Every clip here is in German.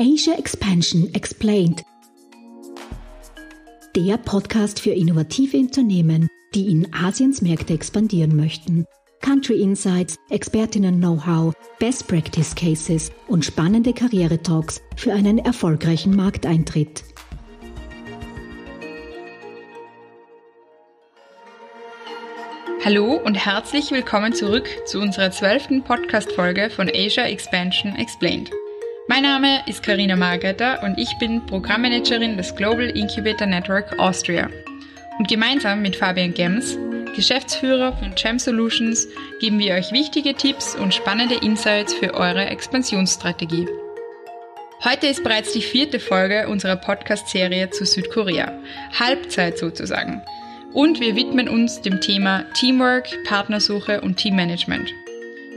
Asia Expansion Explained. Der Podcast für innovative Unternehmen, die in Asiens Märkte expandieren möchten. Country Insights, Expertinnen-Know-how, Best Practice Cases und spannende Karriere-Talks für einen erfolgreichen Markteintritt. Hallo und herzlich willkommen zurück zu unserer zwölften Podcast-Folge von Asia Expansion Explained. Mein Name ist Karina Margetter und ich bin Programmmanagerin des Global Incubator Network Austria. Und gemeinsam mit Fabian Gems, Geschäftsführer von Gem Solutions, geben wir euch wichtige Tipps und spannende Insights für eure Expansionsstrategie. Heute ist bereits die vierte Folge unserer Podcast-Serie zu Südkorea. Halbzeit sozusagen und wir widmen uns dem Thema Teamwork, Partnersuche und Teammanagement.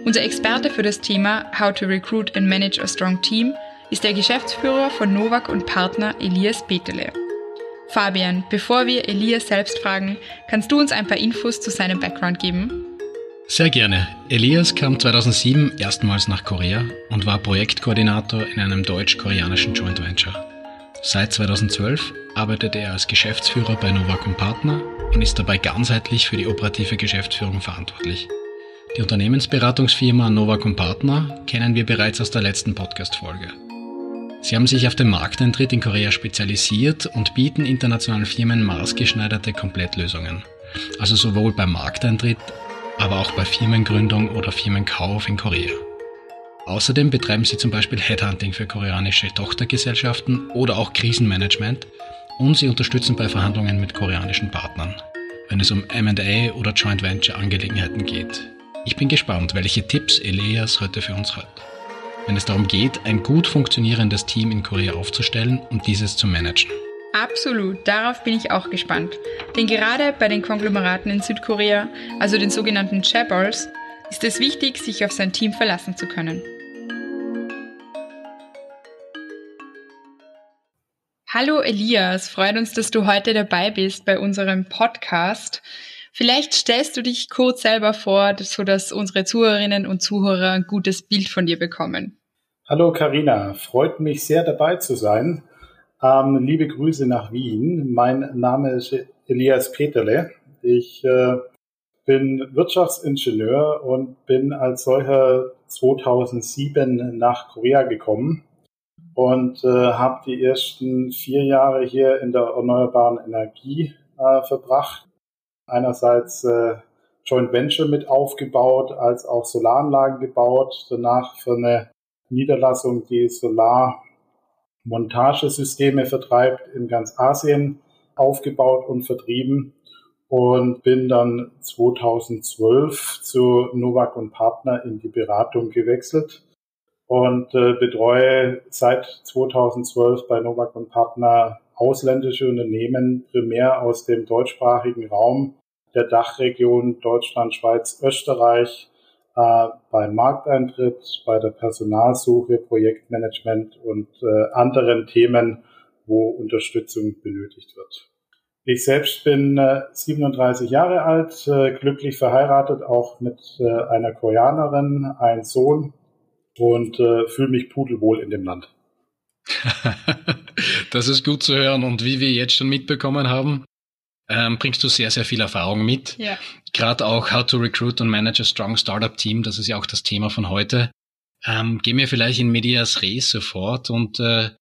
Unser Experte für das Thema How to Recruit and Manage a Strong Team ist der Geschäftsführer von Novak und Partner Elias Betele. Fabian, bevor wir Elias selbst fragen, kannst du uns ein paar Infos zu seinem Background geben? Sehr gerne. Elias kam 2007 erstmals nach Korea und war Projektkoordinator in einem deutsch-koreanischen Joint Venture. Seit 2012 arbeitet er als Geschäftsführer bei Novak Partner und ist dabei ganzheitlich für die operative Geschäftsführung verantwortlich. Die Unternehmensberatungsfirma Novak Partner kennen wir bereits aus der letzten Podcast-Folge. Sie haben sich auf den Markteintritt in Korea spezialisiert und bieten internationalen Firmen maßgeschneiderte Komplettlösungen. Also sowohl beim Markteintritt, aber auch bei Firmengründung oder Firmenkauf in Korea. Außerdem betreiben sie zum Beispiel Headhunting für koreanische Tochtergesellschaften oder auch Krisenmanagement und sie unterstützen bei Verhandlungen mit koreanischen Partnern, wenn es um MA oder Joint Venture Angelegenheiten geht. Ich bin gespannt, welche Tipps Elias heute für uns hat, wenn es darum geht, ein gut funktionierendes Team in Korea aufzustellen und dieses zu managen. Absolut, darauf bin ich auch gespannt. Denn gerade bei den Konglomeraten in Südkorea, also den sogenannten Chaebols, ist es wichtig, sich auf sein Team verlassen zu können. Hallo Elias, freut uns, dass du heute dabei bist bei unserem Podcast. Vielleicht stellst du dich kurz selber vor, sodass unsere Zuhörerinnen und Zuhörer ein gutes Bild von dir bekommen. Hallo Karina, freut mich sehr dabei zu sein. Ähm, liebe Grüße nach Wien. Mein Name ist Elias Peterle. Ich äh, bin Wirtschaftsingenieur und bin als solcher 2007 nach Korea gekommen und äh, habe die ersten vier Jahre hier in der erneuerbaren Energie äh, verbracht. Einerseits äh, Joint Venture mit aufgebaut, als auch Solaranlagen gebaut. Danach für eine Niederlassung, die Solarmontagesysteme vertreibt, in ganz Asien aufgebaut und vertrieben und bin dann 2012 zu Novak und Partner in die Beratung gewechselt und äh, betreue seit 2012 bei Novak und Partner ausländische Unternehmen, primär aus dem deutschsprachigen Raum der Dachregion Deutschland, Schweiz, Österreich, äh, beim Markteintritt, bei der Personalsuche, Projektmanagement und äh, anderen Themen, wo Unterstützung benötigt wird. Ich selbst bin äh, 37 Jahre alt, äh, glücklich verheiratet, auch mit äh, einer Koreanerin, ein Sohn und äh, fühle mich pudelwohl in dem Land. das ist gut zu hören und wie wir jetzt schon mitbekommen haben, ähm, bringst du sehr, sehr viel Erfahrung mit. Ja. Gerade auch How to Recruit and Manage a Strong Startup Team, das ist ja auch das Thema von heute. Ähm, gehen wir vielleicht in Medias Res sofort und äh,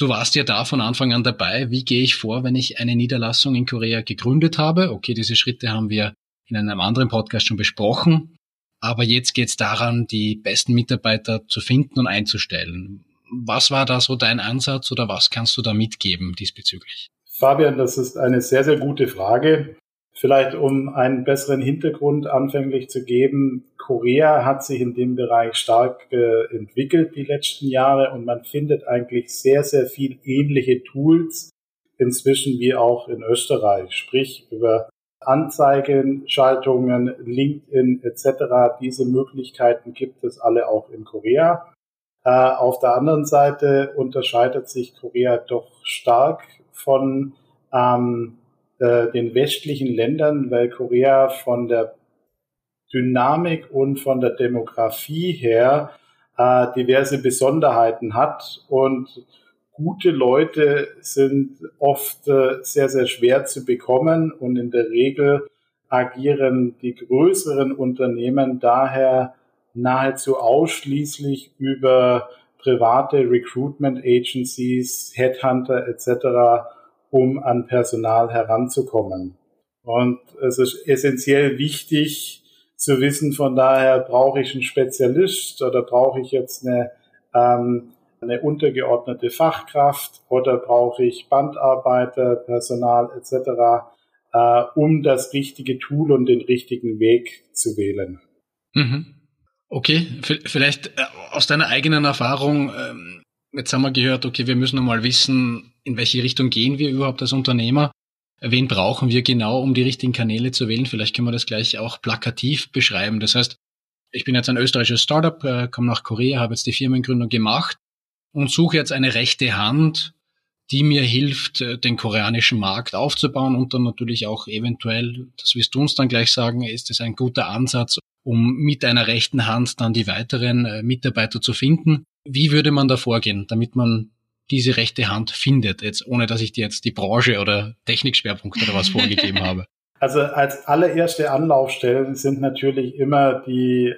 Du warst ja da von Anfang an dabei. Wie gehe ich vor, wenn ich eine Niederlassung in Korea gegründet habe? Okay, diese Schritte haben wir in einem anderen Podcast schon besprochen. Aber jetzt geht es daran, die besten Mitarbeiter zu finden und einzustellen. Was war da so dein Ansatz oder was kannst du da mitgeben diesbezüglich? Fabian, das ist eine sehr, sehr gute Frage. Vielleicht um einen besseren Hintergrund anfänglich zu geben, Korea hat sich in dem Bereich stark äh, entwickelt die letzten Jahre und man findet eigentlich sehr, sehr viel ähnliche Tools inzwischen wie auch in Österreich, sprich über Anzeigenschaltungen, LinkedIn etc. Diese Möglichkeiten gibt es alle auch in Korea. Äh, auf der anderen Seite unterscheidet sich Korea doch stark von ähm, äh, den westlichen Ländern, weil Korea von der Dynamik und von der Demografie her äh, diverse Besonderheiten hat. Und gute Leute sind oft äh, sehr, sehr schwer zu bekommen. Und in der Regel agieren die größeren Unternehmen daher nahezu ausschließlich über private Recruitment Agencies, Headhunter etc., um an Personal heranzukommen. Und es ist essentiell wichtig zu wissen, von daher brauche ich einen Spezialist oder brauche ich jetzt eine, ähm, eine untergeordnete Fachkraft oder brauche ich Bandarbeiter, Personal etc., äh, um das richtige Tool und den richtigen Weg zu wählen. Mhm. Okay, vielleicht äh, aus deiner eigenen Erfahrung, ähm, jetzt haben wir gehört, okay, wir müssen einmal wissen, in welche Richtung gehen wir überhaupt als Unternehmer. Wen brauchen wir genau, um die richtigen Kanäle zu wählen? Vielleicht können wir das gleich auch plakativ beschreiben. Das heißt, ich bin jetzt ein österreichisches Startup, äh, komme nach Korea, habe jetzt die Firmengründung gemacht und suche jetzt eine rechte Hand, die mir hilft, äh, den koreanischen Markt aufzubauen und dann natürlich auch eventuell, das wirst du uns dann gleich sagen, ist es ein guter Ansatz, um mit einer rechten Hand dann die weiteren äh, Mitarbeiter zu finden. Wie würde man da vorgehen, damit man diese rechte Hand findet, jetzt ohne dass ich dir jetzt die Branche oder Technikschwerpunkt oder was vorgegeben habe? Also als allererste Anlaufstellen sind natürlich immer die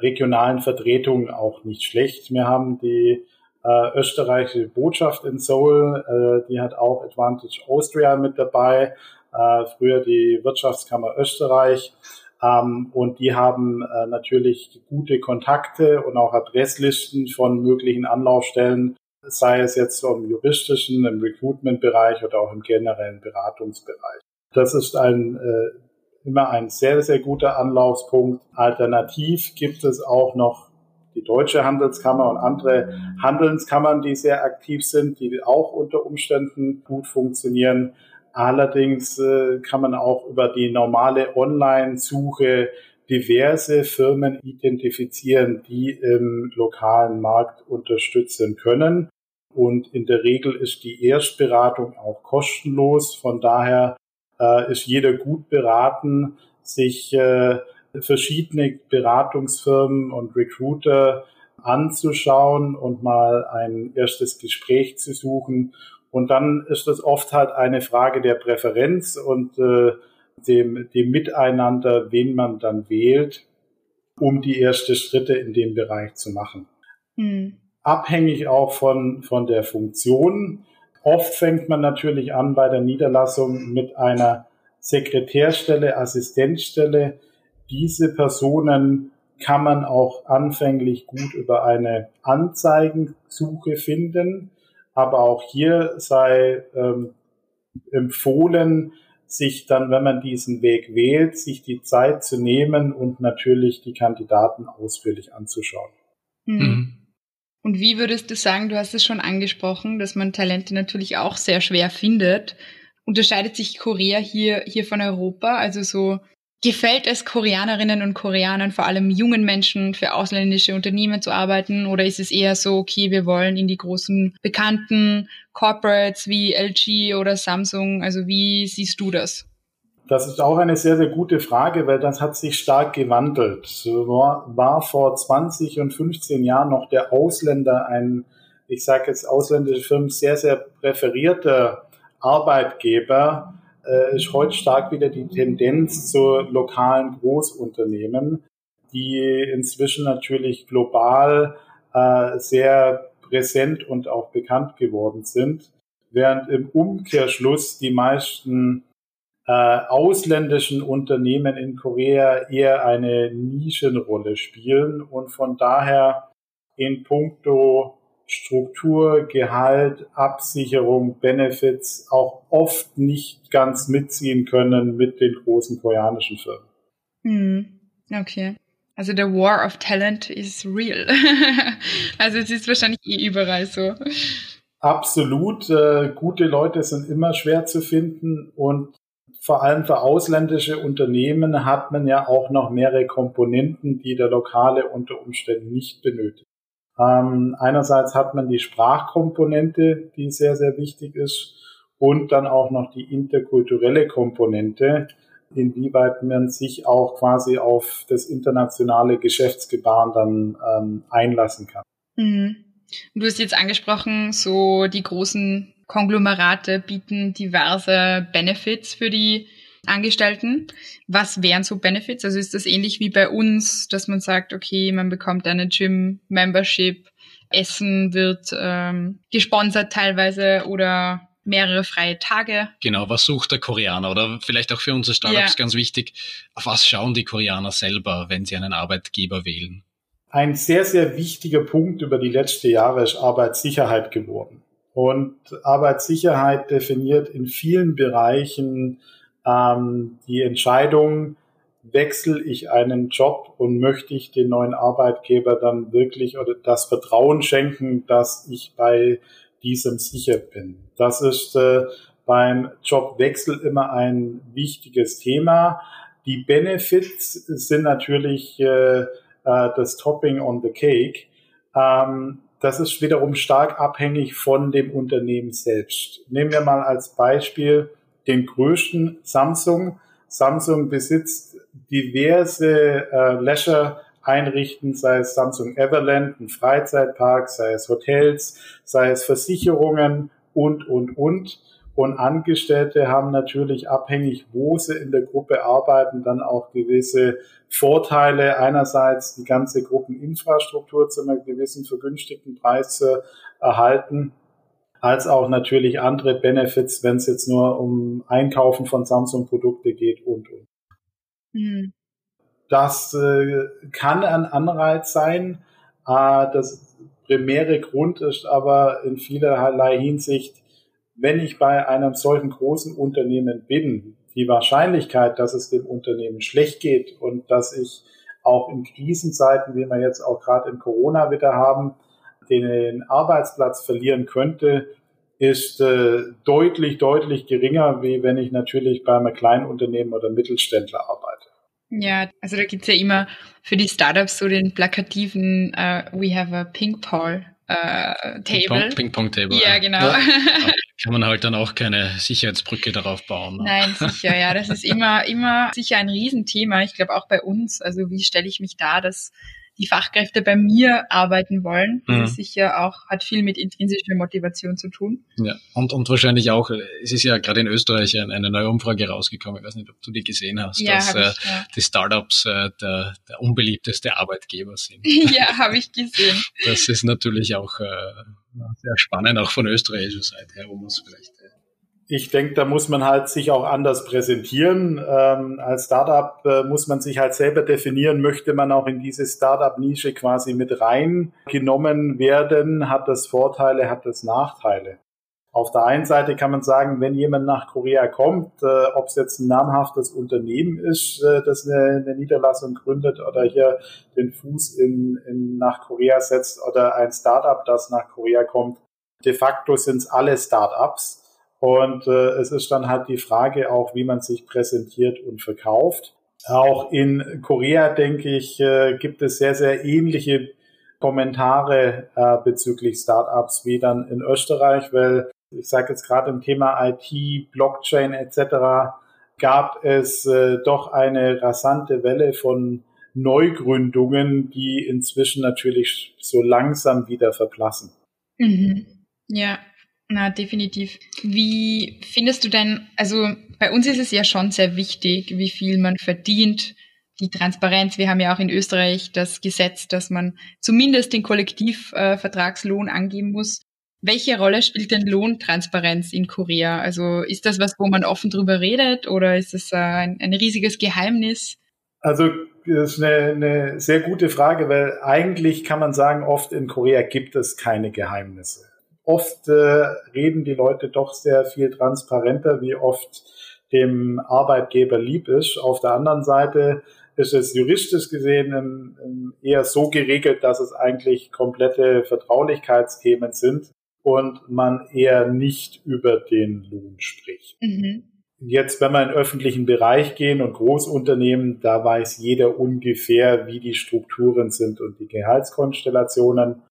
regionalen Vertretungen auch nicht schlecht. Wir haben die äh, österreichische Botschaft in Seoul, äh, die hat auch Advantage Austria mit dabei, äh, früher die Wirtschaftskammer Österreich. Ähm, und die haben äh, natürlich gute Kontakte und auch Adresslisten von möglichen Anlaufstellen, sei es jetzt im juristischen, im Recruitment-Bereich oder auch im generellen Beratungsbereich. Das ist ein äh, immer ein sehr, sehr guter Anlaufspunkt. Alternativ gibt es auch noch die Deutsche Handelskammer und andere Handelskammern, die sehr aktiv sind, die auch unter Umständen gut funktionieren. Allerdings äh, kann man auch über die normale Online-Suche diverse Firmen identifizieren, die im lokalen Markt unterstützen können. Und in der Regel ist die Erstberatung auch kostenlos. Von daher äh, ist jeder gut beraten, sich äh, verschiedene Beratungsfirmen und Recruiter anzuschauen und mal ein erstes Gespräch zu suchen. Und dann ist das oft halt eine Frage der Präferenz und äh, dem, dem Miteinander, wen man dann wählt, um die ersten Schritte in dem Bereich zu machen. Mhm. Abhängig auch von, von der Funktion. Oft fängt man natürlich an bei der Niederlassung mit einer Sekretärstelle, Assistenzstelle, diese Personen kann man auch anfänglich gut über eine Anzeigensuche finden. Aber auch hier sei ähm, empfohlen, sich dann, wenn man diesen Weg wählt, sich die Zeit zu nehmen und natürlich die Kandidaten ausführlich anzuschauen. Hm. Mhm. Und wie würdest du sagen, du hast es schon angesprochen, dass man Talente natürlich auch sehr schwer findet. Unterscheidet sich Korea hier, hier von Europa? Also so Gefällt es Koreanerinnen und Koreanern, vor allem jungen Menschen, für ausländische Unternehmen zu arbeiten? Oder ist es eher so, okay, wir wollen in die großen bekannten Corporates wie LG oder Samsung? Also wie siehst du das? Das ist auch eine sehr, sehr gute Frage, weil das hat sich stark gewandelt. War, war vor 20 und 15 Jahren noch der Ausländer ein, ich sage jetzt ausländische Firmen, sehr, sehr präferierter Arbeitgeber äh, ist heute stark wieder die Tendenz zu lokalen Großunternehmen, die inzwischen natürlich global äh, sehr präsent und auch bekannt geworden sind, während im Umkehrschluss die meisten äh, ausländischen Unternehmen in Korea eher eine Nischenrolle spielen und von daher in puncto Struktur, Gehalt, Absicherung, Benefits auch oft nicht ganz mitziehen können mit den großen koreanischen Firmen. Hm, okay. Also der War of Talent is real. also es ist wahrscheinlich eh überall so. Absolut. Äh, gute Leute sind immer schwer zu finden und vor allem für ausländische Unternehmen hat man ja auch noch mehrere Komponenten, die der Lokale unter Umständen nicht benötigt. Ähm, einerseits hat man die Sprachkomponente, die sehr, sehr wichtig ist, und dann auch noch die interkulturelle Komponente, inwieweit man sich auch quasi auf das internationale Geschäftsgebaren dann ähm, einlassen kann. Mhm. Du hast jetzt angesprochen, so die großen Konglomerate bieten diverse Benefits für die Angestellten. Was wären so Benefits? Also ist das ähnlich wie bei uns, dass man sagt, okay, man bekommt eine Gym-Membership, Essen wird ähm, gesponsert teilweise oder mehrere freie Tage. Genau, was sucht der Koreaner? Oder vielleicht auch für unsere Startups ja. ganz wichtig, auf was schauen die Koreaner selber, wenn sie einen Arbeitgeber wählen? Ein sehr, sehr wichtiger Punkt über die letzten Jahre ist Arbeitssicherheit geworden. Und Arbeitssicherheit definiert in vielen Bereichen ähm, die Entscheidung, wechsle ich einen Job und möchte ich den neuen Arbeitgeber dann wirklich oder das Vertrauen schenken, dass ich bei diesem sicher bin. Das ist äh, beim Jobwechsel immer ein wichtiges Thema. Die Benefits sind natürlich äh, äh, das Topping on the Cake. Ähm, das ist wiederum stark abhängig von dem Unternehmen selbst. Nehmen wir mal als Beispiel den größten Samsung. Samsung besitzt diverse äh, Leisure einrichten, sei es Samsung Everland, ein Freizeitpark, sei es Hotels, sei es Versicherungen und, und, und. Und Angestellte haben natürlich abhängig, wo sie in der Gruppe arbeiten, dann auch gewisse Vorteile. Einerseits die ganze Gruppeninfrastruktur zu einem gewissen vergünstigten Preis zu erhalten, als auch natürlich andere Benefits, wenn es jetzt nur um Einkaufen von Samsung-Produkte geht und, und. Mhm. Das äh, kann ein Anreiz sein. Äh, das primäre Grund ist aber in vielerlei Hinsicht, wenn ich bei einem solchen großen Unternehmen bin, die Wahrscheinlichkeit, dass es dem Unternehmen schlecht geht und dass ich auch in Krisenzeiten, wie wir jetzt auch gerade in Corona wieder haben, den Arbeitsplatz verlieren könnte, ist äh, deutlich, deutlich geringer, wie wenn ich natürlich bei einem kleinen Unternehmen oder Mittelständler arbeite. Ja, also da gibt's ja immer für die Startups so den plakativen uh, We have a Ping Pong uh, Table. Ping Pong Table. Ja, genau. Ja. Kann man halt dann auch keine Sicherheitsbrücke darauf bauen. Ne? Nein, sicher, ja. Das ist immer, immer sicher ein Riesenthema. Ich glaube auch bei uns. Also wie stelle ich mich da, dass die Fachkräfte bei mir arbeiten wollen. Das mhm. ist sicher auch, hat viel mit intrinsischer Motivation zu tun. Ja, und, und wahrscheinlich auch, es ist ja gerade in Österreich eine neue Umfrage rausgekommen, ich weiß nicht, ob du die gesehen hast, ja, dass ich, äh, ja. die Startups äh, der, der unbeliebteste Arbeitgeber sind. ja, habe ich gesehen. Das ist natürlich auch äh, sehr spannend, auch von österreichischer Seite her, wo man es vielleicht ich denke, da muss man halt sich auch anders präsentieren. Ähm, als Startup äh, muss man sich halt selber definieren, möchte man auch in diese Startup-Nische quasi mit reingenommen werden, hat das Vorteile, hat das Nachteile. Auf der einen Seite kann man sagen, wenn jemand nach Korea kommt, äh, ob es jetzt ein namhaftes Unternehmen ist, äh, das eine, eine, Niederlassung gründet oder hier den Fuß in, in nach Korea setzt oder ein Startup, das nach Korea kommt, de facto sind es alle Startups und äh, es ist dann halt die Frage auch, wie man sich präsentiert und verkauft. Auch in Korea, denke ich, äh, gibt es sehr, sehr ähnliche Kommentare äh, bezüglich Startups wie dann in Österreich, weil ich sage jetzt gerade im Thema IT, Blockchain etc. gab es äh, doch eine rasante Welle von Neugründungen, die inzwischen natürlich so langsam wieder verblassen. Mhm. Ja, na, definitiv. Wie findest du denn, also bei uns ist es ja schon sehr wichtig, wie viel man verdient, die Transparenz. Wir haben ja auch in Österreich das Gesetz, dass man zumindest den Kollektivvertragslohn äh, angeben muss. Welche Rolle spielt denn Lohntransparenz in Korea? Also ist das was, wo man offen drüber redet oder ist das äh, ein, ein riesiges Geheimnis? Also das ist eine, eine sehr gute Frage, weil eigentlich kann man sagen, oft in Korea gibt es keine Geheimnisse oft äh, reden die Leute doch sehr viel transparenter, wie oft dem Arbeitgeber lieb ist. Auf der anderen Seite ist es juristisch gesehen ähm, ähm, eher so geregelt, dass es eigentlich komplette Vertraulichkeitsthemen sind und man eher nicht über den Lohn spricht. Mhm. Jetzt, wenn wir in den öffentlichen Bereich gehen und Großunternehmen, da weiß jeder ungefähr, wie die Strukturen sind und die Gehaltskonstellationen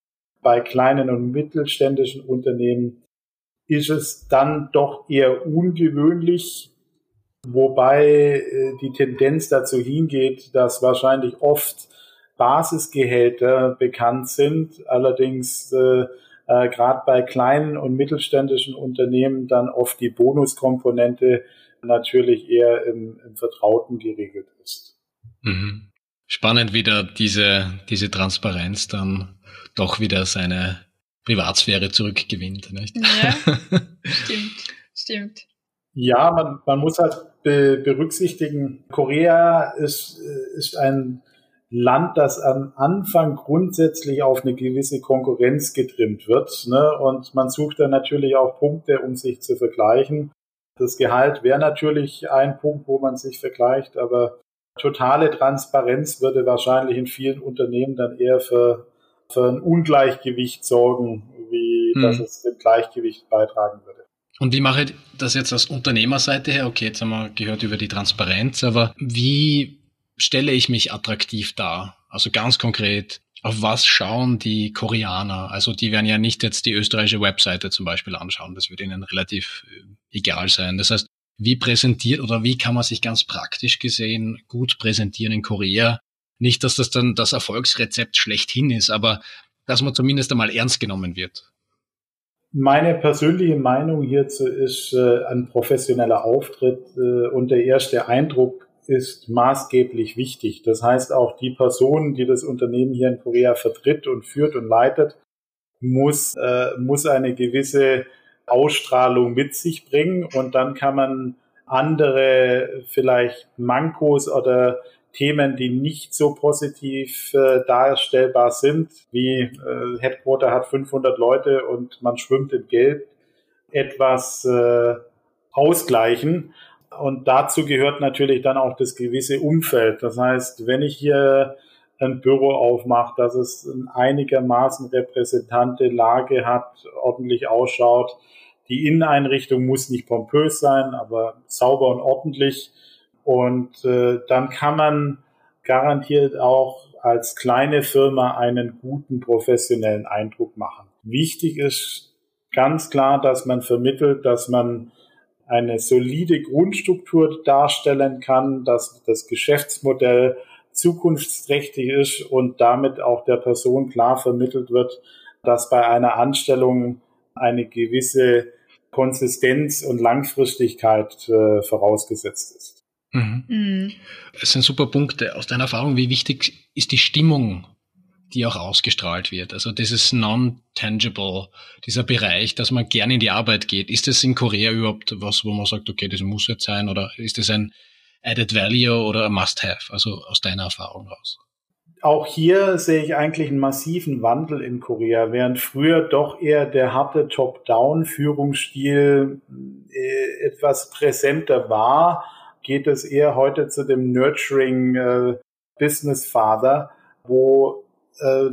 bei kleinen und mittelständischen Unternehmen ist es dann doch eher ungewöhnlich, wobei äh, die Tendenz dazu hingeht, dass wahrscheinlich oft Basisgehälter bekannt sind, allerdings äh, äh, gerade bei kleinen und mittelständischen Unternehmen dann oft die Bonuskomponente natürlich eher im, im Vertrauten geregelt ist. Mhm. Spannend, wie da diese, diese Transparenz dann doch wieder seine Privatsphäre zurückgewinnt. Nicht? Ja, stimmt, stimmt. Ja, man, man muss halt be berücksichtigen, Korea ist, ist ein Land, das am Anfang grundsätzlich auf eine gewisse Konkurrenz getrimmt wird. Ne? Und man sucht dann natürlich auch Punkte, um sich zu vergleichen. Das Gehalt wäre natürlich ein Punkt, wo man sich vergleicht, aber totale Transparenz würde wahrscheinlich in vielen Unternehmen dann eher für, für ein Ungleichgewicht sorgen, wie hm. dass es dem Gleichgewicht beitragen würde. Und wie mache ich das jetzt aus Unternehmerseite her? Okay, jetzt haben wir gehört über die Transparenz, aber wie stelle ich mich attraktiv dar? Also ganz konkret, auf was schauen die Koreaner? Also die werden ja nicht jetzt die österreichische Webseite zum Beispiel anschauen. Das wird ihnen relativ äh, egal sein. Das heißt, wie präsentiert oder wie kann man sich ganz praktisch gesehen gut präsentieren in Korea? Nicht, dass das dann das Erfolgsrezept schlechthin ist, aber dass man zumindest einmal ernst genommen wird. Meine persönliche Meinung hierzu ist äh, ein professioneller Auftritt äh, und der erste Eindruck ist maßgeblich wichtig. Das heißt, auch die Person, die das Unternehmen hier in Korea vertritt und führt und leitet, muss, äh, muss eine gewisse Ausstrahlung mit sich bringen und dann kann man andere vielleicht Mankos oder Themen, die nicht so positiv äh, darstellbar sind, wie äh, Headquarter hat 500 Leute und man schwimmt in Gelb, etwas äh, ausgleichen. Und dazu gehört natürlich dann auch das gewisse Umfeld. Das heißt, wenn ich hier ein Büro aufmache, dass es einigermaßen repräsentante Lage hat, ordentlich ausschaut, die Inneneinrichtung muss nicht pompös sein, aber sauber und ordentlich. Und äh, dann kann man garantiert auch als kleine Firma einen guten professionellen Eindruck machen. Wichtig ist ganz klar, dass man vermittelt, dass man eine solide Grundstruktur darstellen kann, dass das Geschäftsmodell zukunftsträchtig ist und damit auch der Person klar vermittelt wird, dass bei einer Anstellung eine gewisse Konsistenz und Langfristigkeit äh, vorausgesetzt ist. Mhm. Mhm. Das sind super Punkte. Aus deiner Erfahrung, wie wichtig ist die Stimmung, die auch ausgestrahlt wird? Also dieses non-tangible, dieser Bereich, dass man gerne in die Arbeit geht. Ist das in Korea überhaupt was, wo man sagt, okay, das muss jetzt sein? Oder ist das ein added value oder ein must-have? Also aus deiner Erfahrung raus auch hier sehe ich eigentlich einen massiven Wandel in Korea, während früher doch eher der harte Top-Down-Führungsstil äh, etwas präsenter war, geht es eher heute zu dem Nurturing äh, Business Father, wo äh,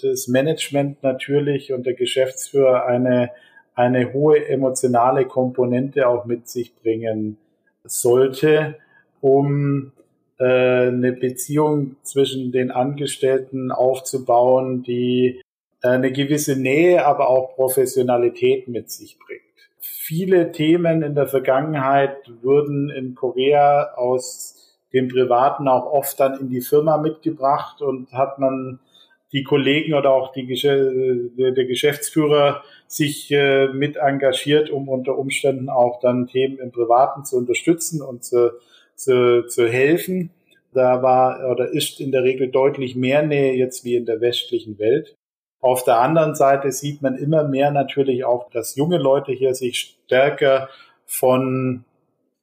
das Management natürlich und der Geschäftsführer eine, eine hohe emotionale Komponente auch mit sich bringen sollte, um äh, eine Beziehung zwischen den Angestellten aufzubauen, die äh, eine gewisse Nähe, aber auch Professionalität mit sich bringt. Viele Themen in der Vergangenheit wurden in Korea aus dem Privaten auch oft dann in die Firma mitgebracht und hat man die Kollegen oder auch die, der Geschäftsführer sich äh, mit engagiert, um unter Umständen auch dann Themen im Privaten zu unterstützen und zu zu, zu helfen. Da war oder ist in der Regel deutlich mehr Nähe jetzt wie in der westlichen Welt. Auf der anderen Seite sieht man immer mehr natürlich auch, dass junge Leute hier sich stärker von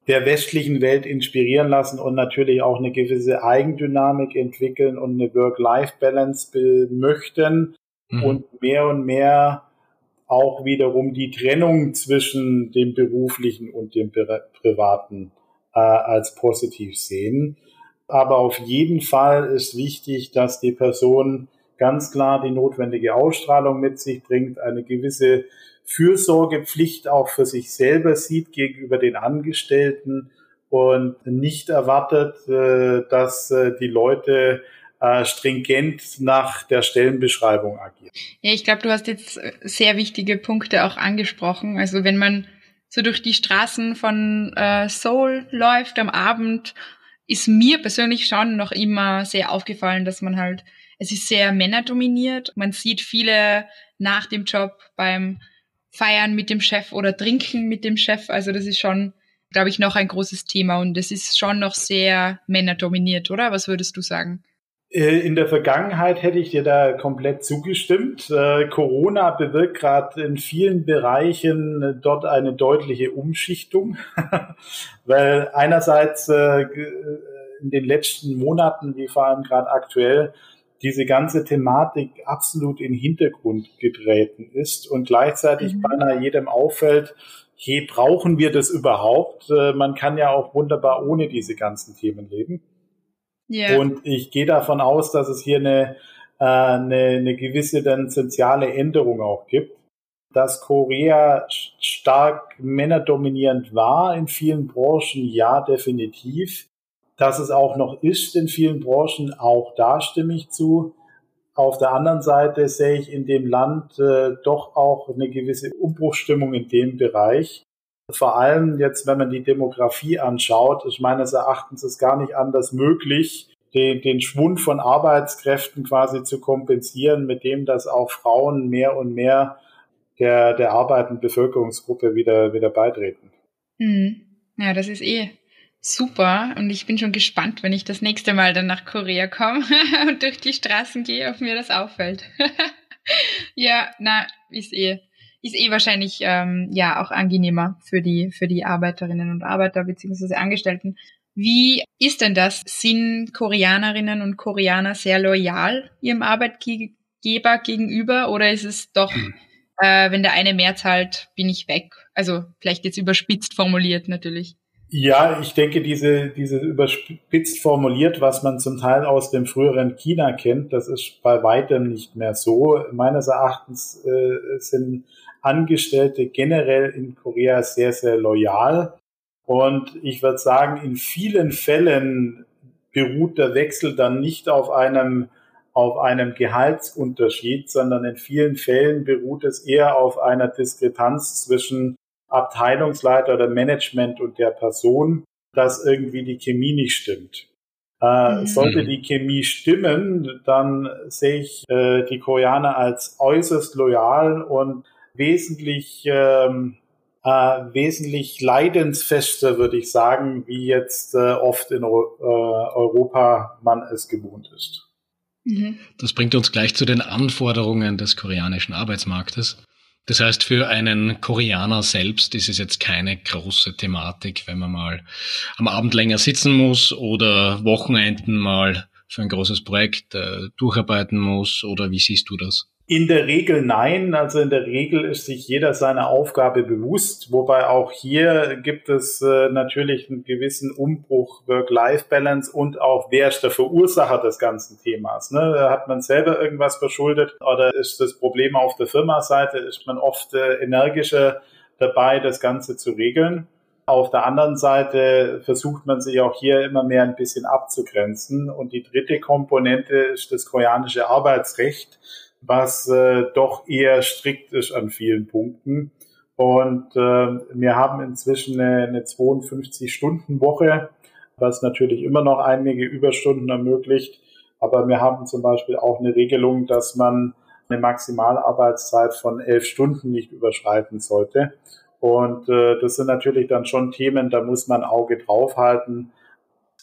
der westlichen Welt inspirieren lassen und natürlich auch eine gewisse Eigendynamik entwickeln und eine Work-Life-Balance möchten mhm. und mehr und mehr auch wiederum die Trennung zwischen dem beruflichen und dem privaten äh, als positiv sehen. Aber auf jeden Fall ist wichtig, dass die Person ganz klar die notwendige Ausstrahlung mit sich bringt, eine gewisse Fürsorgepflicht auch für sich selber sieht gegenüber den Angestellten und nicht erwartet, äh, dass äh, die Leute äh, stringent nach der Stellenbeschreibung agieren. Ja, ich glaube, du hast jetzt sehr wichtige Punkte auch angesprochen. Also wenn man so durch die Straßen von Seoul läuft am Abend, ist mir persönlich schon noch immer sehr aufgefallen, dass man halt, es ist sehr männerdominiert. Man sieht viele nach dem Job beim Feiern mit dem Chef oder Trinken mit dem Chef. Also das ist schon, glaube ich, noch ein großes Thema und es ist schon noch sehr männerdominiert, oder? Was würdest du sagen? Äh, in der Vergangenheit hätte ich dir da komplett zugestimmt. Äh, Corona bewirkt gerade in vielen Bereichen äh, dort eine deutliche Umschichtung, weil einerseits in den letzten Monaten, wie vor allem gerade aktuell, diese ganze Thematik absolut in den Hintergrund getreten ist und gleichzeitig mhm. beinahe jedem auffällt, hey, brauchen wir das überhaupt? Man kann ja auch wunderbar ohne diese ganzen Themen leben. Yeah. Und ich gehe davon aus, dass es hier eine, äh, eine, eine gewisse dann soziale Änderung auch gibt. Dass Korea stark männerdominierend war in vielen Branchen, ja, definitiv. Dass es auch noch ist in vielen Branchen, auch da stimme ich zu. Auf der anderen Seite sehe ich in dem Land äh, doch auch eine gewisse Umbruchstimmung in dem Bereich. Vor allem jetzt, wenn man die Demografie anschaut, ist meines Erachtens ist gar nicht anders möglich, den, den Schwund von Arbeitskräften quasi zu kompensieren, mit dem, dass auch Frauen mehr und mehr der, der arbeitenden Bevölkerungsgruppe wieder, wieder beitreten. Mhm. Ja, das ist eh super und ich bin schon gespannt, wenn ich das nächste Mal dann nach Korea komme und durch die Straßen gehe, ob mir das auffällt. ja, na, ist eh ist eh wahrscheinlich ähm, ja auch angenehmer für die für die Arbeiterinnen und Arbeiter beziehungsweise Angestellten. Wie ist denn das? Sind Koreanerinnen und Koreaner sehr loyal ihrem Arbeitgeber gegenüber oder ist es doch, hm. äh, wenn der eine mehr zahlt, bin ich weg? Also vielleicht jetzt überspitzt formuliert natürlich. Ja, ich denke, diese, diese überspitzt formuliert, was man zum Teil aus dem früheren China kennt, das ist bei weitem nicht mehr so. Meines Erachtens äh, sind Angestellte generell in Korea sehr, sehr loyal. Und ich würde sagen, in vielen Fällen beruht der Wechsel dann nicht auf einem, auf einem Gehaltsunterschied, sondern in vielen Fällen beruht es eher auf einer Diskrepanz zwischen Abteilungsleiter oder Management und der Person, dass irgendwie die Chemie nicht stimmt. Äh, mhm. Sollte die Chemie stimmen, dann sehe ich äh, die Koreaner als äußerst loyal und wesentlich ähm, äh, wesentlich leidensfester, würde ich sagen, wie jetzt äh, oft in äh, Europa man es gewohnt ist. Mhm. Das bringt uns gleich zu den Anforderungen des koreanischen Arbeitsmarktes. Das heißt, für einen Koreaner selbst ist es jetzt keine große Thematik, wenn man mal am Abend länger sitzen muss oder Wochenenden mal für ein großes Projekt äh, durcharbeiten muss oder wie siehst du das? In der Regel nein. Also in der Regel ist sich jeder seiner Aufgabe bewusst, wobei auch hier gibt es äh, natürlich einen gewissen Umbruch Work-Life-Balance und auch wer ist der Verursacher des ganzen Themas. Ne? Hat man selber irgendwas verschuldet oder ist das Problem auf der Firmaseite, ist man oft äh, energischer dabei, das Ganze zu regeln. Auf der anderen Seite versucht man sich auch hier immer mehr ein bisschen abzugrenzen. Und die dritte Komponente ist das koreanische Arbeitsrecht was äh, doch eher strikt ist an vielen Punkten. Und äh, wir haben inzwischen eine, eine 52-Stunden-Woche, was natürlich immer noch einige Überstunden ermöglicht. Aber wir haben zum Beispiel auch eine Regelung, dass man eine Maximalarbeitszeit von elf Stunden nicht überschreiten sollte. Und äh, das sind natürlich dann schon Themen, da muss man Auge drauf halten,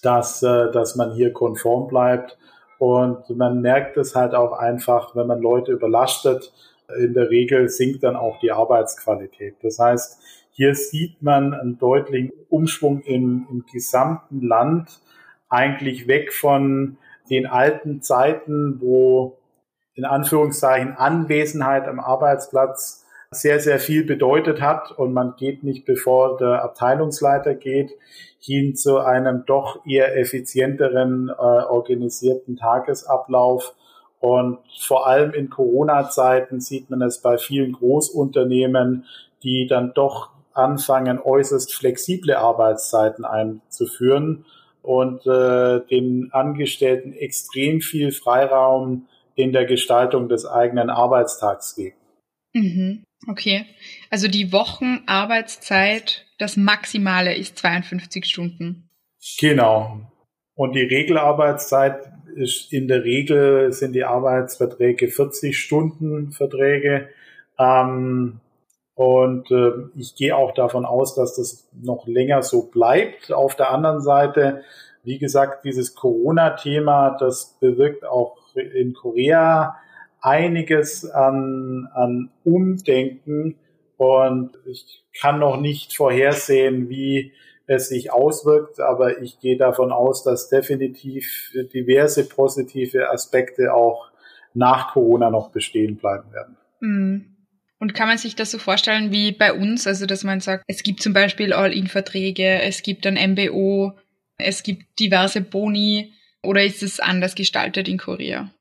dass, äh, dass man hier konform bleibt. Und man merkt es halt auch einfach, wenn man Leute überlastet. In der Regel sinkt dann auch die Arbeitsqualität. Das heißt, hier sieht man einen deutlichen Umschwung im, im gesamten Land, eigentlich weg von den alten Zeiten, wo in Anführungszeichen Anwesenheit am Arbeitsplatz sehr, sehr viel bedeutet hat und man geht nicht, bevor der Abteilungsleiter geht, hin zu einem doch eher effizienteren äh, organisierten Tagesablauf. Und vor allem in Corona-Zeiten sieht man es bei vielen Großunternehmen, die dann doch anfangen, äußerst flexible Arbeitszeiten einzuführen und äh, den Angestellten extrem viel Freiraum in der Gestaltung des eigenen Arbeitstags geben. Mhm. Okay, also die Wochenarbeitszeit, das Maximale ist 52 Stunden. Genau. Und die Regelarbeitszeit ist in der Regel sind die Arbeitsverträge 40 Stunden Verträge. Ähm, und äh, ich gehe auch davon aus, dass das noch länger so bleibt. Auf der anderen Seite, wie gesagt, dieses Corona-Thema, das bewirkt auch in Korea einiges an, an Umdenken. Und ich kann noch nicht vorhersehen, wie es sich auswirkt, aber ich gehe davon aus, dass definitiv diverse positive Aspekte auch nach Corona noch bestehen bleiben werden. Mhm. Und kann man sich das so vorstellen wie bei uns, also dass man sagt, es gibt zum Beispiel All-In-Verträge, es gibt ein MBO, es gibt diverse Boni oder ist es anders gestaltet in Korea?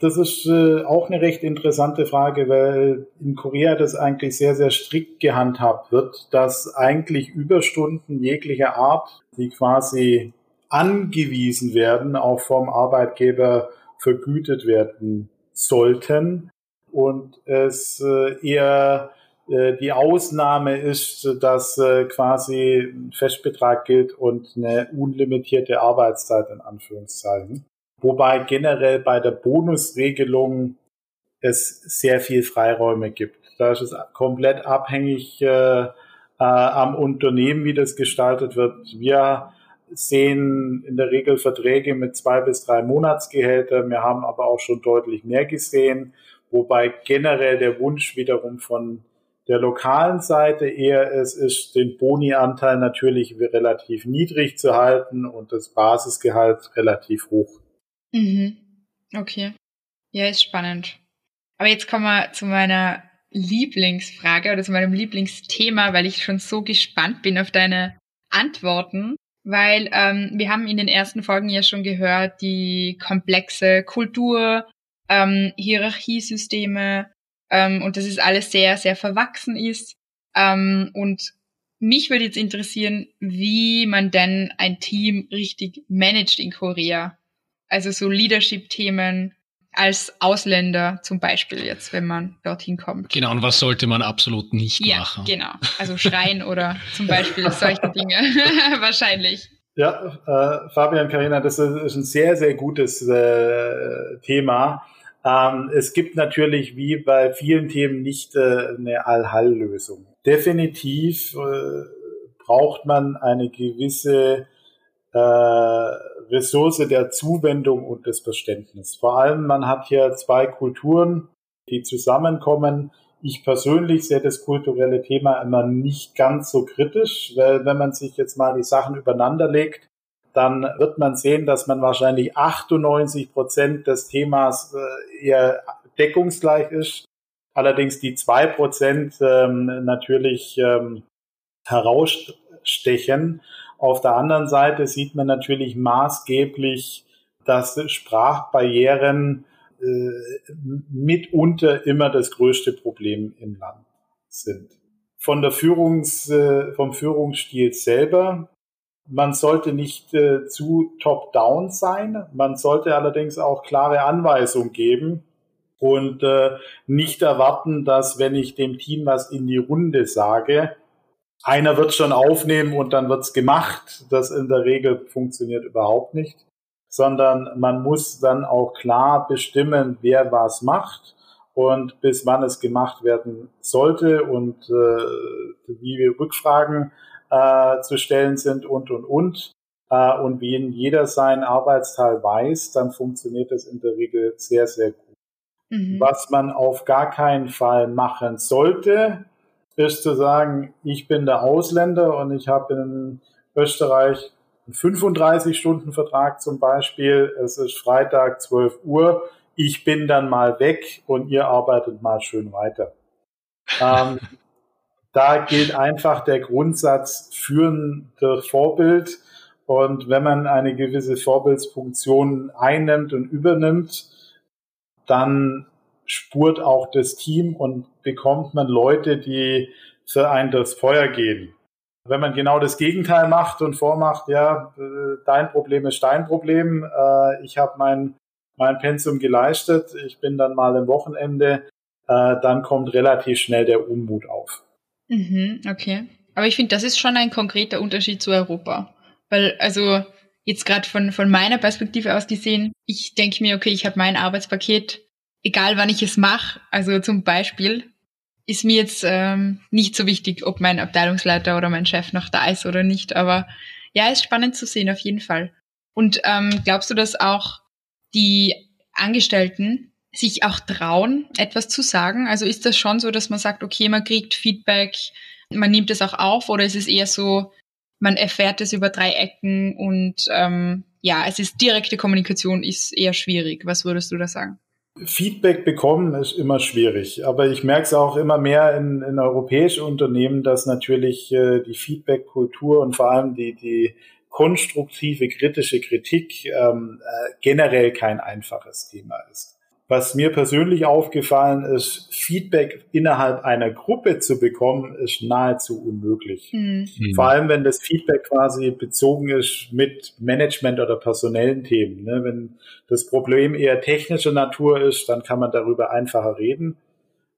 Das ist äh, auch eine recht interessante Frage, weil in Korea das eigentlich sehr, sehr strikt gehandhabt wird, dass eigentlich Überstunden jeglicher Art, die quasi angewiesen werden, auch vom Arbeitgeber vergütet werden sollten. Und es äh, eher äh, die Ausnahme ist, dass äh, quasi ein Festbetrag gilt und eine unlimitierte Arbeitszeit in Anführungszeichen. Wobei generell bei der Bonusregelung es sehr viel Freiräume gibt. Da ist es komplett abhängig äh, äh, am Unternehmen, wie das gestaltet wird. Wir sehen in der Regel Verträge mit zwei bis drei Monatsgehälter. Wir haben aber auch schon deutlich mehr gesehen, wobei generell der Wunsch wiederum von der lokalen Seite eher es ist, den Boni-Anteil natürlich relativ niedrig zu halten und das Basisgehalt relativ hoch. Mhm. Okay. Ja, ist spannend. Aber jetzt kommen wir zu meiner Lieblingsfrage oder zu meinem Lieblingsthema, weil ich schon so gespannt bin auf deine Antworten. Weil ähm, wir haben in den ersten Folgen ja schon gehört, die komplexe Kultur, ähm, Hierarchiesysteme ähm, und dass es alles sehr, sehr verwachsen ist. Ähm, und mich würde jetzt interessieren, wie man denn ein Team richtig managt in Korea. Also so Leadership-Themen als Ausländer zum Beispiel jetzt, wenn man dorthin kommt. Genau, und was sollte man absolut nicht ja, machen? Genau, also schreien oder zum Beispiel solche Dinge wahrscheinlich. Ja, äh, Fabian, Karina, das ist ein sehr, sehr gutes äh, Thema. Ähm, es gibt natürlich wie bei vielen Themen nicht äh, eine Allhall-Lösung. Definitiv äh, braucht man eine gewisse äh, Ressource der Zuwendung und des Verständnisses. Vor allem, man hat hier zwei Kulturen, die zusammenkommen. Ich persönlich sehe das kulturelle Thema immer nicht ganz so kritisch, weil wenn man sich jetzt mal die Sachen übereinander legt, dann wird man sehen, dass man wahrscheinlich 98 Prozent des Themas äh, eher deckungsgleich ist. Allerdings die zwei Prozent ähm, natürlich ähm, herausstechen. Auf der anderen Seite sieht man natürlich maßgeblich, dass Sprachbarrieren äh, mitunter immer das größte Problem im Land sind. Von der Führungs, äh, vom Führungsstil selber man sollte nicht äh, zu top-down sein. Man sollte allerdings auch klare Anweisungen geben und äh, nicht erwarten, dass wenn ich dem Team was in die Runde sage, einer wird schon aufnehmen und dann wird's gemacht. Das in der Regel funktioniert überhaupt nicht, sondern man muss dann auch klar bestimmen, wer was macht und bis wann es gemacht werden sollte und äh, wie wir Rückfragen äh, zu stellen sind und, und, und. Äh, und wenn jeder seinen Arbeitsteil weiß, dann funktioniert das in der Regel sehr, sehr gut. Mhm. Was man auf gar keinen Fall machen sollte, ist zu sagen, ich bin der Ausländer und ich habe in Österreich einen 35-Stunden-Vertrag zum Beispiel. Es ist Freitag 12 Uhr. Ich bin dann mal weg und ihr arbeitet mal schön weiter. ähm, da gilt einfach der Grundsatz führende Vorbild. Und wenn man eine gewisse Vorbildsfunktion einnimmt und übernimmt, dann spurt auch das Team und bekommt man Leute, die für ein das Feuer gehen. Wenn man genau das Gegenteil macht und vormacht, ja, dein Problem ist dein Problem, äh, ich habe mein, mein Pensum geleistet, ich bin dann mal am Wochenende äh, dann kommt relativ schnell der Unmut auf. Mhm, okay. Aber ich finde, das ist schon ein konkreter Unterschied zu Europa. Weil, also jetzt gerade von, von meiner Perspektive aus gesehen, ich denke mir, okay, ich habe mein Arbeitspaket, egal wann ich es mache, also zum Beispiel, ist mir jetzt ähm, nicht so wichtig, ob mein Abteilungsleiter oder mein Chef noch da ist oder nicht. Aber ja, ist spannend zu sehen, auf jeden Fall. Und ähm, glaubst du, dass auch die Angestellten sich auch trauen, etwas zu sagen? Also ist das schon so, dass man sagt, okay, man kriegt Feedback, man nimmt es auch auf oder ist es eher so, man erfährt es über drei Ecken und ähm, ja, es ist direkte Kommunikation ist eher schwierig. Was würdest du da sagen? Feedback bekommen ist immer schwierig, aber ich merke es auch immer mehr in, in europäischen Unternehmen, dass natürlich äh, die Feedback-Kultur und vor allem die, die konstruktive, kritische Kritik ähm, äh, generell kein einfaches Thema ist. Was mir persönlich aufgefallen ist, Feedback innerhalb einer Gruppe zu bekommen, ist nahezu unmöglich. Mhm. Vor allem, wenn das Feedback quasi bezogen ist mit Management oder personellen Themen. Ne? Wenn das Problem eher technischer Natur ist, dann kann man darüber einfacher reden.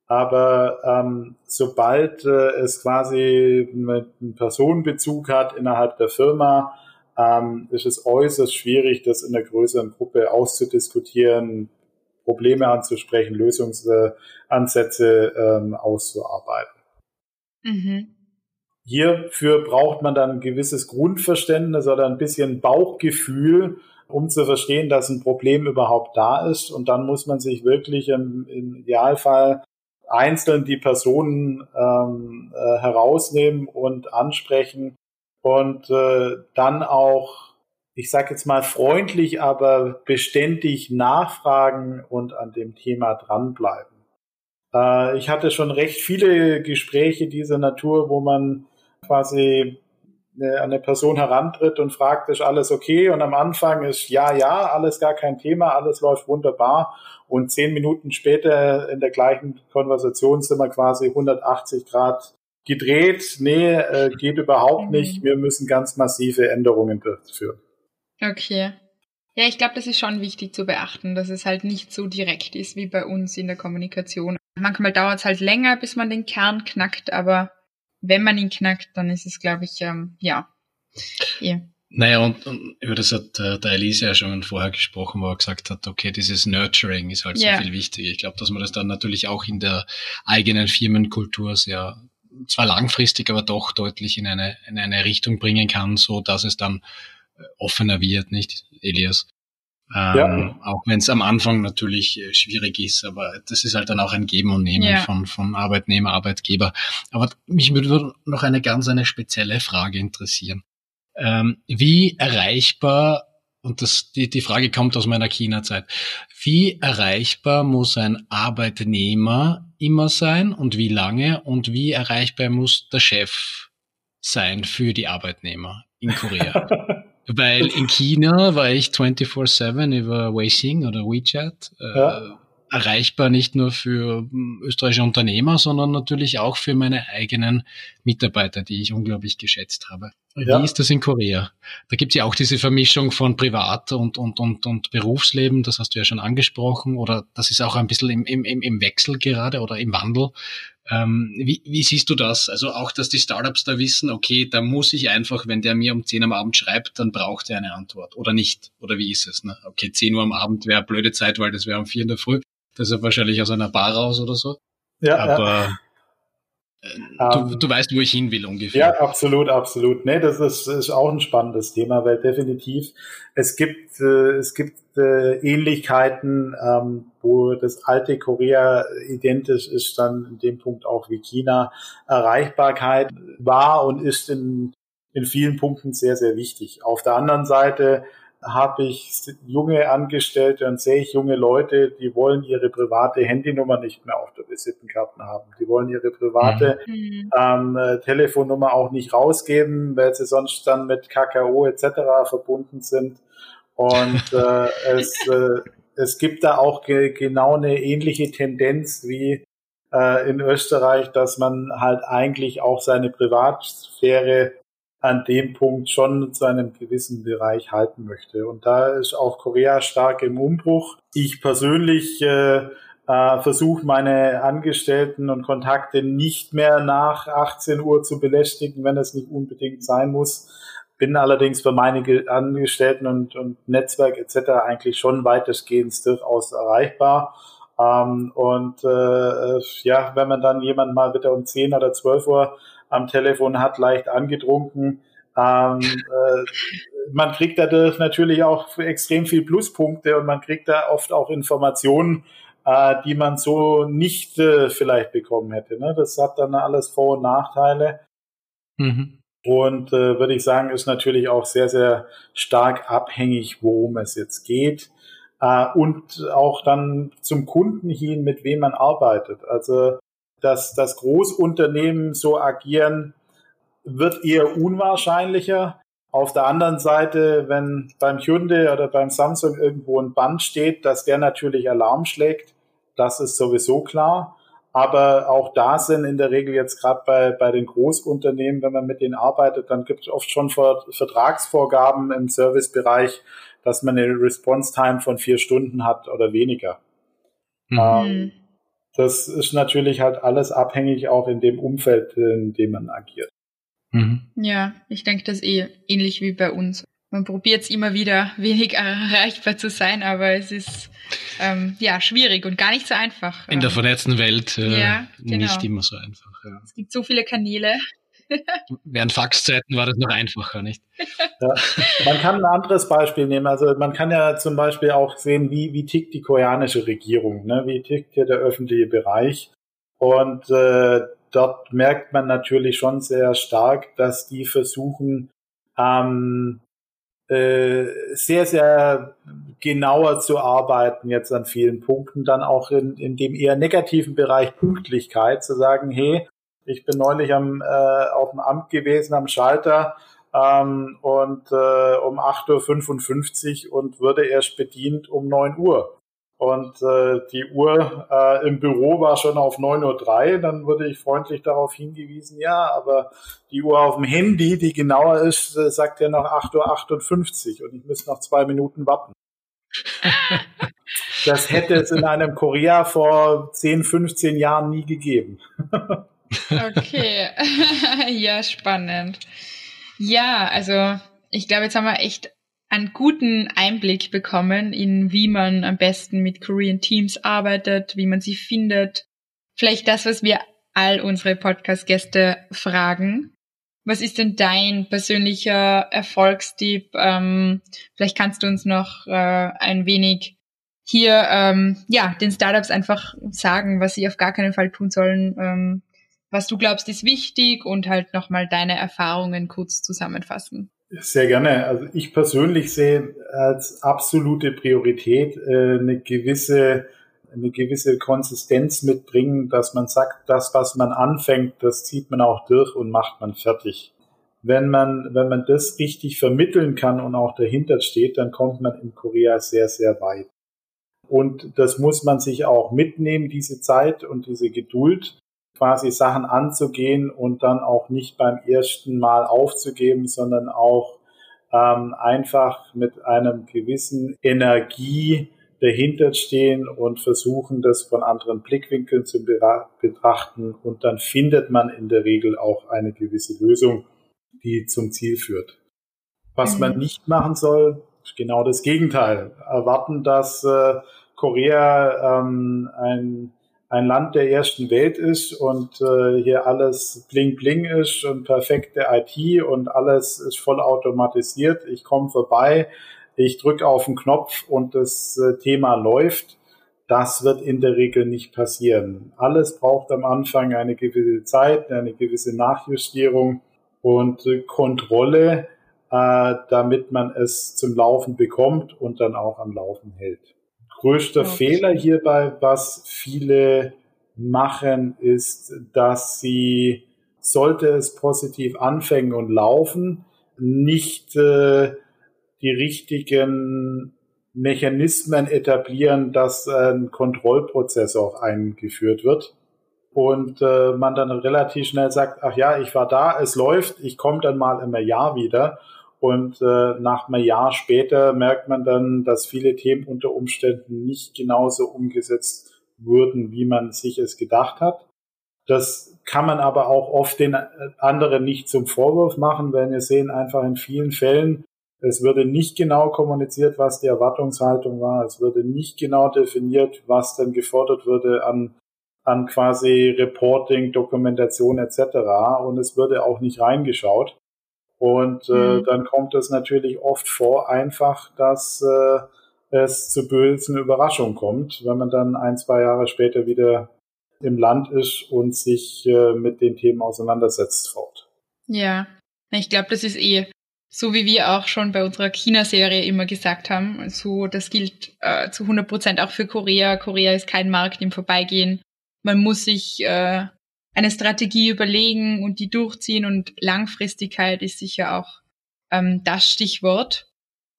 Aber ähm, sobald äh, es quasi einen Personenbezug hat innerhalb der Firma, ähm, ist es äußerst schwierig, das in einer größeren Gruppe auszudiskutieren, Probleme anzusprechen, Lösungsansätze ähm, auszuarbeiten. Mhm. Hierfür braucht man dann ein gewisses Grundverständnis oder ein bisschen Bauchgefühl, um zu verstehen, dass ein Problem überhaupt da ist. Und dann muss man sich wirklich im, im Idealfall einzeln die Personen ähm, äh, herausnehmen und ansprechen und äh, dann auch ich sage jetzt mal freundlich, aber beständig nachfragen und an dem Thema dranbleiben. Äh, ich hatte schon recht viele Gespräche dieser Natur, wo man quasi eine, eine Person herantritt und fragt, ist alles okay? Und am Anfang ist ja, ja, alles gar kein Thema, alles läuft wunderbar. Und zehn Minuten später in der gleichen Konversation sind wir quasi 180 Grad gedreht. Nee, äh, geht überhaupt mhm. nicht. Wir müssen ganz massive Änderungen durchführen. Okay. Ja, ich glaube, das ist schon wichtig zu beachten, dass es halt nicht so direkt ist wie bei uns in der Kommunikation. Manchmal dauert es halt länger, bis man den Kern knackt, aber wenn man ihn knackt, dann ist es, glaube ich, ähm, ja. Yeah. Naja, und, und über das hat äh, der Elise ja schon vorher gesprochen, wo er gesagt hat, okay, dieses Nurturing ist halt so yeah. viel wichtiger. Ich glaube, dass man das dann natürlich auch in der eigenen Firmenkultur sehr, zwar langfristig, aber doch deutlich in eine, in eine Richtung bringen kann, so dass es dann offener wird, nicht, Elias? Ähm, ja. Auch wenn es am Anfang natürlich äh, schwierig ist, aber das ist halt dann auch ein Geben und Nehmen ja. von, von Arbeitnehmer, Arbeitgeber. Aber mich würde noch eine ganz eine spezielle Frage interessieren. Ähm, wie erreichbar, und das, die, die Frage kommt aus meiner China-Zeit, wie erreichbar muss ein Arbeitnehmer immer sein und wie lange und wie erreichbar muss der Chef sein für die Arbeitnehmer in Korea? Weil in China war ich 24-7 über Weixin oder WeChat äh, ja. erreichbar nicht nur für hm, österreichische Unternehmer, sondern natürlich auch für meine eigenen Mitarbeiter, die ich unglaublich geschätzt habe. Ja. Wie ist das in Korea? Da gibt es ja auch diese Vermischung von Privat- und, und, und, und Berufsleben, das hast du ja schon angesprochen, oder das ist auch ein bisschen im, im, im Wechsel gerade oder im Wandel. Ähm, wie, wie siehst du das? Also auch, dass die Startups da wissen, okay, da muss ich einfach, wenn der mir um 10 am Abend schreibt, dann braucht er eine Antwort. Oder nicht? Oder wie ist es? Ne? Okay, 10 Uhr am Abend wäre blöde Zeit, weil das wäre um 4 in der Früh. Das ist wahrscheinlich aus einer Bar raus oder so. Ja, Aber ja. Du, ähm, du weißt, wo ich hin will ungefähr. Ja, absolut, absolut. Nee, das ist, ist auch ein spannendes Thema, weil definitiv es gibt, äh, es gibt äh, Ähnlichkeiten, ähm, wo das alte Korea identisch ist, dann in dem Punkt auch wie China. Erreichbarkeit war und ist in, in vielen Punkten sehr, sehr wichtig. Auf der anderen Seite habe ich junge Angestellte und sehe ich junge Leute, die wollen ihre private Handynummer nicht mehr auf der Visitenkarte haben. Die wollen ihre private mhm. ähm, äh, Telefonnummer auch nicht rausgeben, weil sie sonst dann mit KKO etc. verbunden sind. Und äh, es, äh, es gibt da auch ge genau eine ähnliche Tendenz wie äh, in Österreich, dass man halt eigentlich auch seine Privatsphäre an dem Punkt schon zu einem gewissen Bereich halten möchte. Und da ist auch Korea stark im Umbruch. Ich persönlich äh, äh, versuche meine Angestellten und Kontakte nicht mehr nach 18 Uhr zu belästigen, wenn es nicht unbedingt sein muss. Bin allerdings für meine Angestellten und, und Netzwerk etc. eigentlich schon weitestgehend durchaus erreichbar. Ähm, und äh, ja, wenn man dann jemand mal wieder um 10 oder 12 Uhr am Telefon hat, leicht angetrunken, ähm, äh, man kriegt dadurch natürlich auch extrem viel Pluspunkte und man kriegt da oft auch Informationen, äh, die man so nicht äh, vielleicht bekommen hätte. Ne? Das hat dann alles Vor- und Nachteile. Mhm. Und äh, würde ich sagen, ist natürlich auch sehr, sehr stark abhängig, worum es jetzt geht. Äh, und auch dann zum Kunden hin, mit wem man arbeitet. Also, dass das Großunternehmen so agieren, wird eher unwahrscheinlicher. Auf der anderen Seite, wenn beim Hyundai oder beim Samsung irgendwo ein Band steht, dass der natürlich Alarm schlägt, das ist sowieso klar. Aber auch da sind in der Regel jetzt gerade bei, bei den Großunternehmen, wenn man mit denen arbeitet, dann gibt es oft schon Vertragsvorgaben im Servicebereich, dass man eine Response-Time von vier Stunden hat oder weniger. Mhm. Ähm, das ist natürlich halt alles abhängig auch in dem Umfeld, in dem man agiert. Mhm. Ja, ich denke, das ist eh ähnlich wie bei uns. Man probiert es immer wieder, wenig erreichbar zu sein, aber es ist ähm, ja schwierig und gar nicht so einfach. In der vernetzten Welt äh, ja, genau. nicht immer so einfach. Ja. Es gibt so viele Kanäle. Während Faxzeiten war das noch einfacher, nicht? Ja. Man kann ein anderes Beispiel nehmen. Also man kann ja zum Beispiel auch sehen, wie, wie tickt die koreanische Regierung, ne? wie tickt hier der öffentliche Bereich. Und äh, dort merkt man natürlich schon sehr stark, dass die versuchen, ähm, äh, sehr, sehr genauer zu arbeiten jetzt an vielen Punkten, dann auch in, in dem eher negativen Bereich Pünktlichkeit, zu sagen, hey, ich bin neulich am, äh, auf dem Amt gewesen, am Schalter, ähm, und äh, um 8.55 Uhr und würde erst bedient um 9 Uhr und äh, die Uhr äh, im Büro war schon auf 9.03 Uhr, dann wurde ich freundlich darauf hingewiesen, ja, aber die Uhr auf dem Handy, die genauer ist, äh, sagt ja noch 8.58 Uhr und ich muss noch zwei Minuten warten. das hätte es in einem Korea vor 10, 15 Jahren nie gegeben. okay, ja, spannend. Ja, also ich glaube, jetzt haben wir echt einen guten Einblick bekommen in wie man am besten mit Korean Teams arbeitet, wie man sie findet. Vielleicht das, was wir all unsere Podcast-Gäste fragen. Was ist denn dein persönlicher Erfolgstipp? Ähm, vielleicht kannst du uns noch äh, ein wenig hier ähm, ja den Startups einfach sagen, was sie auf gar keinen Fall tun sollen, ähm, was du glaubst ist wichtig und halt nochmal deine Erfahrungen kurz zusammenfassen. Sehr gerne. Also ich persönlich sehe als absolute Priorität äh, eine gewisse eine gewisse Konsistenz mitbringen, dass man sagt, das, was man anfängt, das zieht man auch durch und macht man fertig. Wenn man, wenn man das richtig vermitteln kann und auch dahinter steht, dann kommt man in Korea sehr, sehr weit. Und das muss man sich auch mitnehmen, diese Zeit und diese Geduld quasi Sachen anzugehen und dann auch nicht beim ersten Mal aufzugeben, sondern auch ähm, einfach mit einem gewissen Energie dahinter stehen und versuchen, das von anderen Blickwinkeln zu betrachten. Und dann findet man in der Regel auch eine gewisse Lösung, die zum Ziel führt. Was mhm. man nicht machen soll, ist genau das Gegenteil. Erwarten, dass äh, Korea ähm, ein ein Land der ersten Welt ist und äh, hier alles bling bling ist und perfekte IT und alles ist voll automatisiert. Ich komme vorbei, ich drücke auf den Knopf und das äh, Thema läuft. Das wird in der Regel nicht passieren. Alles braucht am Anfang eine gewisse Zeit, eine gewisse Nachjustierung und äh, Kontrolle, äh, damit man es zum Laufen bekommt und dann auch am Laufen hält größter okay. Fehler hierbei, was viele machen, ist, dass sie, sollte es positiv anfangen und laufen, nicht äh, die richtigen Mechanismen etablieren, dass ein Kontrollprozess auch eingeführt wird. Und äh, man dann relativ schnell sagt, ach ja, ich war da, es läuft, ich komme dann mal im Jahr wieder. Und äh, nach einem Jahr später merkt man dann, dass viele Themen unter Umständen nicht genauso umgesetzt wurden, wie man sich es gedacht hat. Das kann man aber auch oft den anderen nicht zum Vorwurf machen, weil wir sehen einfach in vielen Fällen, es würde nicht genau kommuniziert, was die Erwartungshaltung war. Es würde nicht genau definiert, was denn gefordert würde an, an quasi Reporting, Dokumentation etc. Und es würde auch nicht reingeschaut. Und äh, mhm. dann kommt es natürlich oft vor, einfach, dass äh, es zu bösen Überraschungen kommt, wenn man dann ein, zwei Jahre später wieder im Land ist und sich äh, mit den Themen auseinandersetzt fort. Ja, ich glaube, das ist eh so wie wir auch schon bei unserer China-Serie immer gesagt haben. So, das gilt äh, zu 100 Prozent auch für Korea. Korea ist kein Markt im Vorbeigehen. Man muss sich äh, eine Strategie überlegen und die durchziehen und Langfristigkeit ist sicher auch ähm, das Stichwort.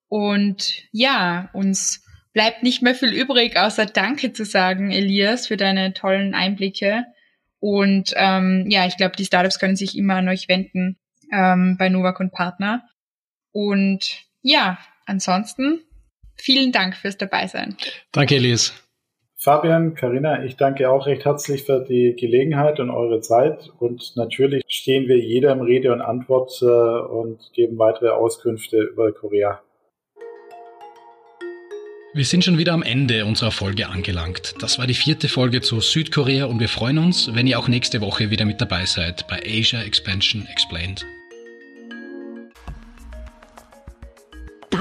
Und ja, uns bleibt nicht mehr viel übrig, außer Danke zu sagen, Elias, für deine tollen Einblicke. Und ähm, ja, ich glaube, die Startups können sich immer an euch wenden ähm, bei Novak und Partner. Und ja, ansonsten vielen Dank fürs Dabeisein. Danke, Elias. Fabian, Karina, ich danke auch recht herzlich für die Gelegenheit und eure Zeit. Und natürlich stehen wir jedem Rede und Antwort äh, und geben weitere Auskünfte über Korea. Wir sind schon wieder am Ende unserer Folge angelangt. Das war die vierte Folge zu Südkorea und wir freuen uns, wenn ihr auch nächste Woche wieder mit dabei seid bei Asia Expansion Explained.